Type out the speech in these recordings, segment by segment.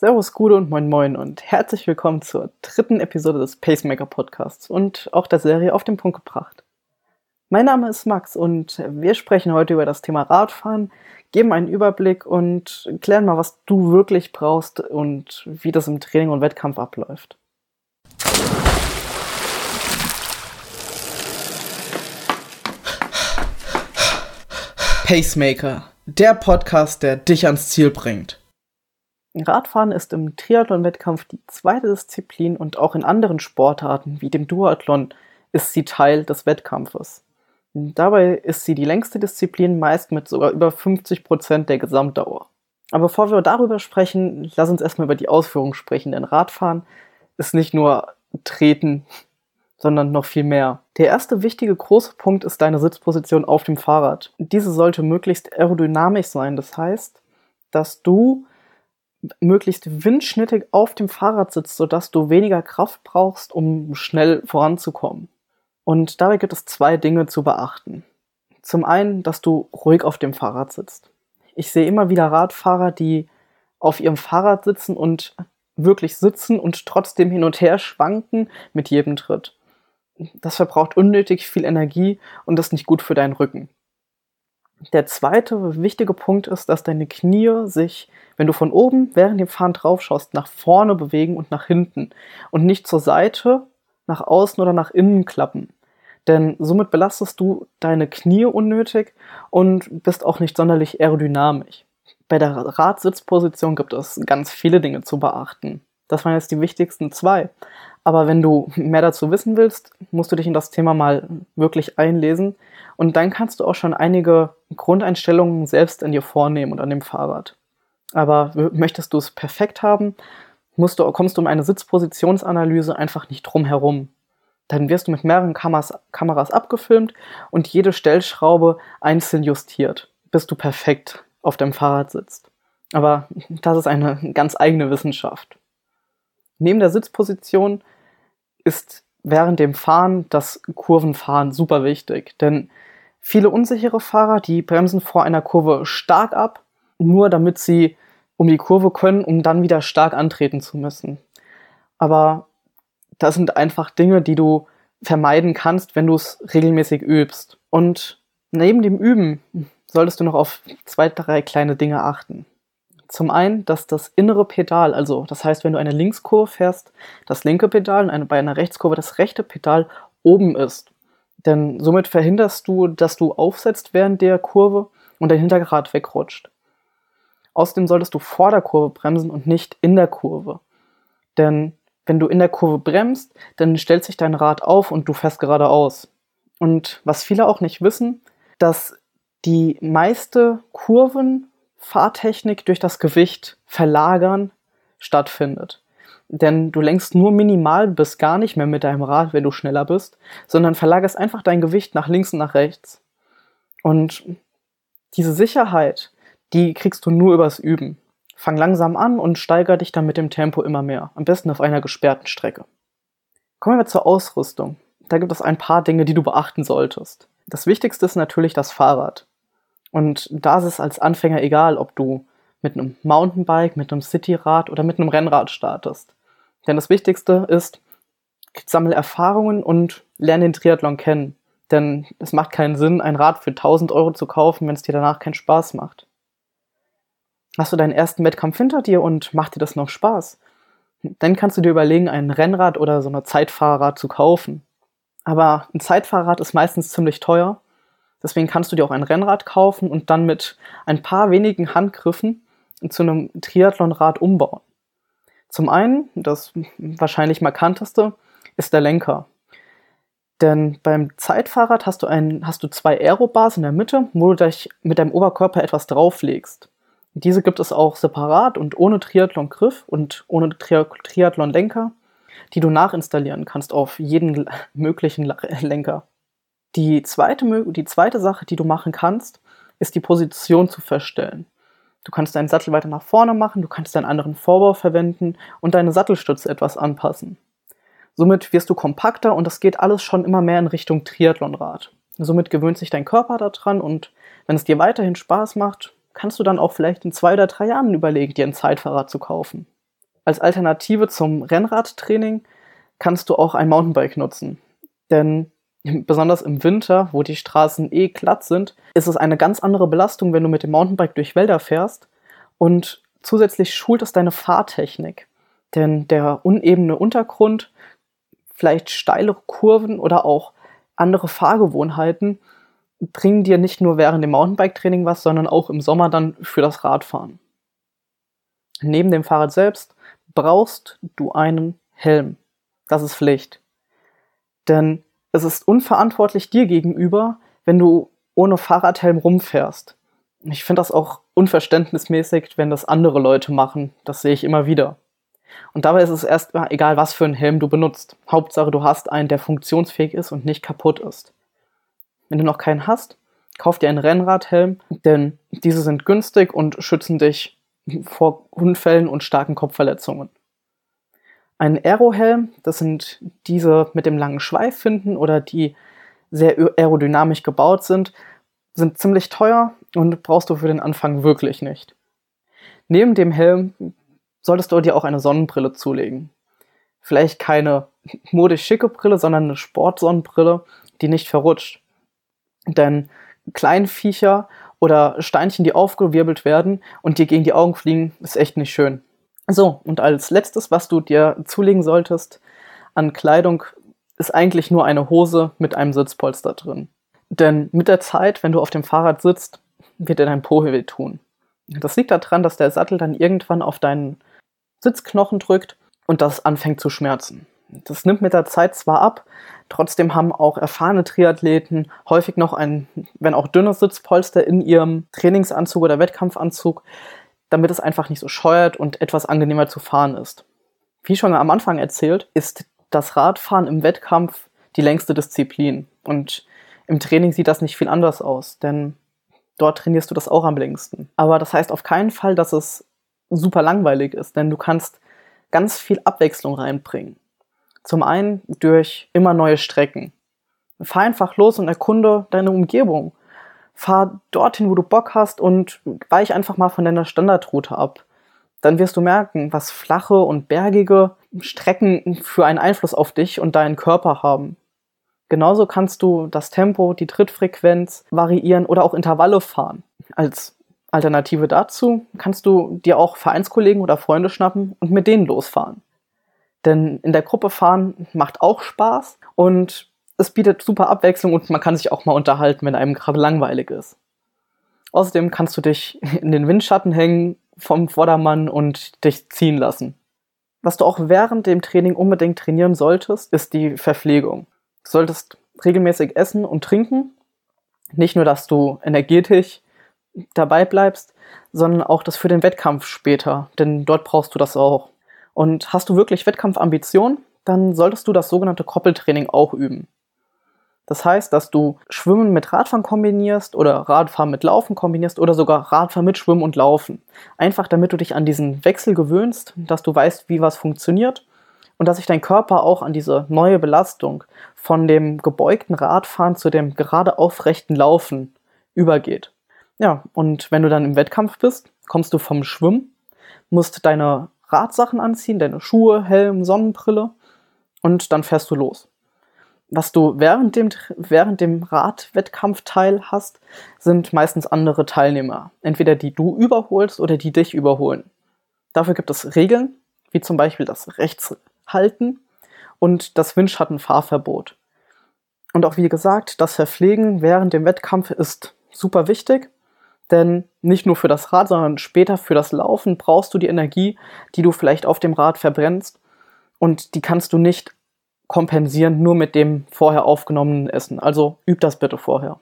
Servus, Gude und Moin Moin und herzlich willkommen zur dritten Episode des Pacemaker Podcasts und auch der Serie auf den Punkt gebracht. Mein Name ist Max und wir sprechen heute über das Thema Radfahren, geben einen Überblick und klären mal, was du wirklich brauchst und wie das im Training und Wettkampf abläuft. Pacemaker, der Podcast, der dich ans Ziel bringt. Radfahren ist im Triathlon-Wettkampf die zweite Disziplin und auch in anderen Sportarten wie dem Duathlon ist sie Teil des Wettkampfes. Dabei ist sie die längste Disziplin, meist mit sogar über 50 Prozent der Gesamtdauer. Aber bevor wir darüber sprechen, lass uns erstmal über die Ausführung sprechen, denn Radfahren ist nicht nur Treten, sondern noch viel mehr. Der erste wichtige große Punkt ist deine Sitzposition auf dem Fahrrad. Diese sollte möglichst aerodynamisch sein, das heißt, dass du möglichst windschnittig auf dem Fahrrad sitzt, sodass du weniger Kraft brauchst, um schnell voranzukommen. Und dabei gibt es zwei Dinge zu beachten. Zum einen, dass du ruhig auf dem Fahrrad sitzt. Ich sehe immer wieder Radfahrer, die auf ihrem Fahrrad sitzen und wirklich sitzen und trotzdem hin und her schwanken mit jedem Tritt. Das verbraucht unnötig viel Energie und ist nicht gut für deinen Rücken. Der zweite wichtige Punkt ist, dass deine Knie sich, wenn du von oben während dem Fahren drauf schaust, nach vorne bewegen und nach hinten und nicht zur Seite, nach außen oder nach innen klappen. Denn somit belastest du deine Knie unnötig und bist auch nicht sonderlich aerodynamisch. Bei der Radsitzposition gibt es ganz viele Dinge zu beachten. Das waren jetzt die wichtigsten zwei. Aber wenn du mehr dazu wissen willst, musst du dich in das Thema mal wirklich einlesen. Und dann kannst du auch schon einige Grundeinstellungen selbst in dir vornehmen und an dem Fahrrad. Aber möchtest du es perfekt haben, musst du, kommst du um eine Sitzpositionsanalyse einfach nicht drum herum. Dann wirst du mit mehreren Kameras, Kameras abgefilmt und jede Stellschraube einzeln justiert, bis du perfekt auf dem Fahrrad sitzt. Aber das ist eine ganz eigene Wissenschaft. Neben der Sitzposition ist während dem Fahren das Kurvenfahren super wichtig, denn viele unsichere Fahrer, die bremsen vor einer Kurve stark ab, nur damit sie um die Kurve können, um dann wieder stark antreten zu müssen. Aber das sind einfach Dinge, die du vermeiden kannst, wenn du es regelmäßig übst. Und neben dem Üben solltest du noch auf zwei, drei kleine Dinge achten. Zum einen, dass das innere Pedal, also das heißt, wenn du eine Linkskurve fährst, das linke Pedal und eine, bei einer Rechtskurve das rechte Pedal oben ist. Denn somit verhinderst du, dass du aufsetzt während der Kurve und dein Hinterrad wegrutscht. Außerdem solltest du vor der Kurve bremsen und nicht in der Kurve. Denn wenn du in der Kurve bremst, dann stellt sich dein Rad auf und du fährst geradeaus. Und was viele auch nicht wissen, dass die meiste Kurven Fahrtechnik durch das Gewicht verlagern stattfindet. Denn du lenkst nur minimal bis gar nicht mehr mit deinem Rad, wenn du schneller bist, sondern verlagerst einfach dein Gewicht nach links und nach rechts. Und diese Sicherheit, die kriegst du nur übers Üben. Fang langsam an und steiger dich dann mit dem Tempo immer mehr. Am besten auf einer gesperrten Strecke. Kommen wir zur Ausrüstung. Da gibt es ein paar Dinge, die du beachten solltest. Das Wichtigste ist natürlich das Fahrrad. Und da ist es als Anfänger egal, ob du mit einem Mountainbike, mit einem Cityrad oder mit einem Rennrad startest. Denn das Wichtigste ist, sammle Erfahrungen und lerne den Triathlon kennen. Denn es macht keinen Sinn, ein Rad für 1000 Euro zu kaufen, wenn es dir danach keinen Spaß macht. Hast du deinen ersten Wettkampf hinter dir und macht dir das noch Spaß? Dann kannst du dir überlegen, ein Rennrad oder so ein Zeitfahrrad zu kaufen. Aber ein Zeitfahrrad ist meistens ziemlich teuer Deswegen kannst du dir auch ein Rennrad kaufen und dann mit ein paar wenigen Handgriffen zu einem Triathlonrad umbauen. Zum einen, das wahrscheinlich markanteste, ist der Lenker. Denn beim Zeitfahrrad hast du, ein, hast du zwei Aerobars in der Mitte, wo du dich mit deinem Oberkörper etwas drauflegst. Diese gibt es auch separat und ohne Triathlon-Griff und ohne Tri Triathlon-Lenker, die du nachinstallieren kannst auf jeden möglichen Lenker. Die zweite, die zweite Sache, die du machen kannst, ist die Position zu verstellen. Du kannst deinen Sattel weiter nach vorne machen, du kannst deinen anderen Vorbau verwenden und deine Sattelstütze etwas anpassen. Somit wirst du kompakter und das geht alles schon immer mehr in Richtung Triathlonrad. Somit gewöhnt sich dein Körper daran und wenn es dir weiterhin Spaß macht, kannst du dann auch vielleicht in zwei oder drei Jahren überlegen, dir ein Zeitfahrrad zu kaufen. Als Alternative zum Rennradtraining kannst du auch ein Mountainbike nutzen. Denn besonders im Winter, wo die Straßen eh glatt sind, ist es eine ganz andere Belastung, wenn du mit dem Mountainbike durch Wälder fährst. Und zusätzlich schult es deine Fahrtechnik. Denn der unebene Untergrund, vielleicht steilere Kurven oder auch andere Fahrgewohnheiten bringen dir nicht nur während dem Mountainbike-Training was, sondern auch im Sommer dann für das Radfahren. Neben dem Fahrrad selbst brauchst du einen Helm. Das ist Pflicht. Denn es ist unverantwortlich dir gegenüber, wenn du ohne Fahrradhelm rumfährst. Ich finde das auch unverständnismäßig, wenn das andere Leute machen. Das sehe ich immer wieder. Und dabei ist es erst egal, was für einen Helm du benutzt. Hauptsache, du hast einen, der funktionsfähig ist und nicht kaputt ist. Wenn du noch keinen hast, kauf dir einen Rennradhelm, denn diese sind günstig und schützen dich vor Unfällen und starken Kopfverletzungen. Ein Aerohelm, das sind diese mit dem langen Schweif hinten oder die sehr aerodynamisch gebaut sind, sind ziemlich teuer und brauchst du für den Anfang wirklich nicht. Neben dem Helm solltest du dir auch eine Sonnenbrille zulegen. Vielleicht keine modisch schicke Brille, sondern eine Sportsonnenbrille, die nicht verrutscht. Denn Kleinviecher oder Steinchen, die aufgewirbelt werden und dir gegen die Augen fliegen, ist echt nicht schön. So, und als letztes, was du dir zulegen solltest an Kleidung, ist eigentlich nur eine Hose mit einem Sitzpolster drin. Denn mit der Zeit, wenn du auf dem Fahrrad sitzt, wird dir dein Po weh tun. Das liegt daran, dass der Sattel dann irgendwann auf deinen Sitzknochen drückt und das anfängt zu schmerzen. Das nimmt mit der Zeit zwar ab, trotzdem haben auch erfahrene Triathleten häufig noch ein, wenn auch dünnes Sitzpolster in ihrem Trainingsanzug oder Wettkampfanzug, damit es einfach nicht so scheuert und etwas angenehmer zu fahren ist. Wie schon am Anfang erzählt, ist das Radfahren im Wettkampf die längste Disziplin. Und im Training sieht das nicht viel anders aus, denn dort trainierst du das auch am längsten. Aber das heißt auf keinen Fall, dass es super langweilig ist, denn du kannst ganz viel Abwechslung reinbringen. Zum einen durch immer neue Strecken. Fahr einfach los und erkunde deine Umgebung fahr dorthin, wo du Bock hast und weich einfach mal von deiner Standardroute ab. Dann wirst du merken, was flache und bergige Strecken für einen Einfluss auf dich und deinen Körper haben. Genauso kannst du das Tempo, die Trittfrequenz variieren oder auch Intervalle fahren. Als Alternative dazu kannst du dir auch Vereinskollegen oder Freunde schnappen und mit denen losfahren. Denn in der Gruppe fahren macht auch Spaß und es bietet super Abwechslung und man kann sich auch mal unterhalten, wenn einem gerade langweilig ist. Außerdem kannst du dich in den Windschatten hängen vom Vordermann und dich ziehen lassen. Was du auch während dem Training unbedingt trainieren solltest, ist die Verpflegung. Du solltest regelmäßig essen und trinken. Nicht nur, dass du energetisch dabei bleibst, sondern auch das für den Wettkampf später, denn dort brauchst du das auch. Und hast du wirklich Wettkampfambitionen, dann solltest du das sogenannte Koppeltraining auch üben. Das heißt, dass du Schwimmen mit Radfahren kombinierst oder Radfahren mit Laufen kombinierst oder sogar Radfahren mit Schwimmen und Laufen. Einfach damit du dich an diesen Wechsel gewöhnst, dass du weißt, wie was funktioniert und dass sich dein Körper auch an diese neue Belastung von dem gebeugten Radfahren zu dem gerade aufrechten Laufen übergeht. Ja, und wenn du dann im Wettkampf bist, kommst du vom Schwimmen, musst deine Radsachen anziehen, deine Schuhe, Helm, Sonnenbrille und dann fährst du los was du während dem, während dem Radwettkampfteil hast, sind meistens andere Teilnehmer. Entweder die du überholst oder die dich überholen. Dafür gibt es Regeln, wie zum Beispiel das Rechtshalten und das Windschattenfahrverbot. Und auch wie gesagt, das Verpflegen während dem Wettkampf ist super wichtig, denn nicht nur für das Rad, sondern später für das Laufen brauchst du die Energie, die du vielleicht auf dem Rad verbrennst und die kannst du nicht kompensieren, nur mit dem vorher aufgenommenen Essen. Also üb das bitte vorher.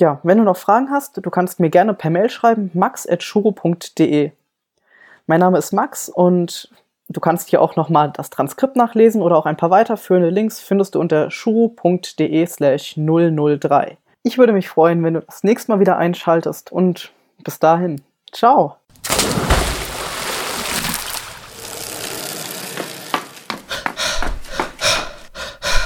Ja, wenn du noch Fragen hast, du kannst mir gerne per Mail schreiben, max.shuro.de. Mein Name ist Max und du kannst hier auch nochmal das Transkript nachlesen oder auch ein paar weiterführende Links findest du unter shuro.de slash 003. Ich würde mich freuen, wenn du das nächste Mal wieder einschaltest und bis dahin. Ciao!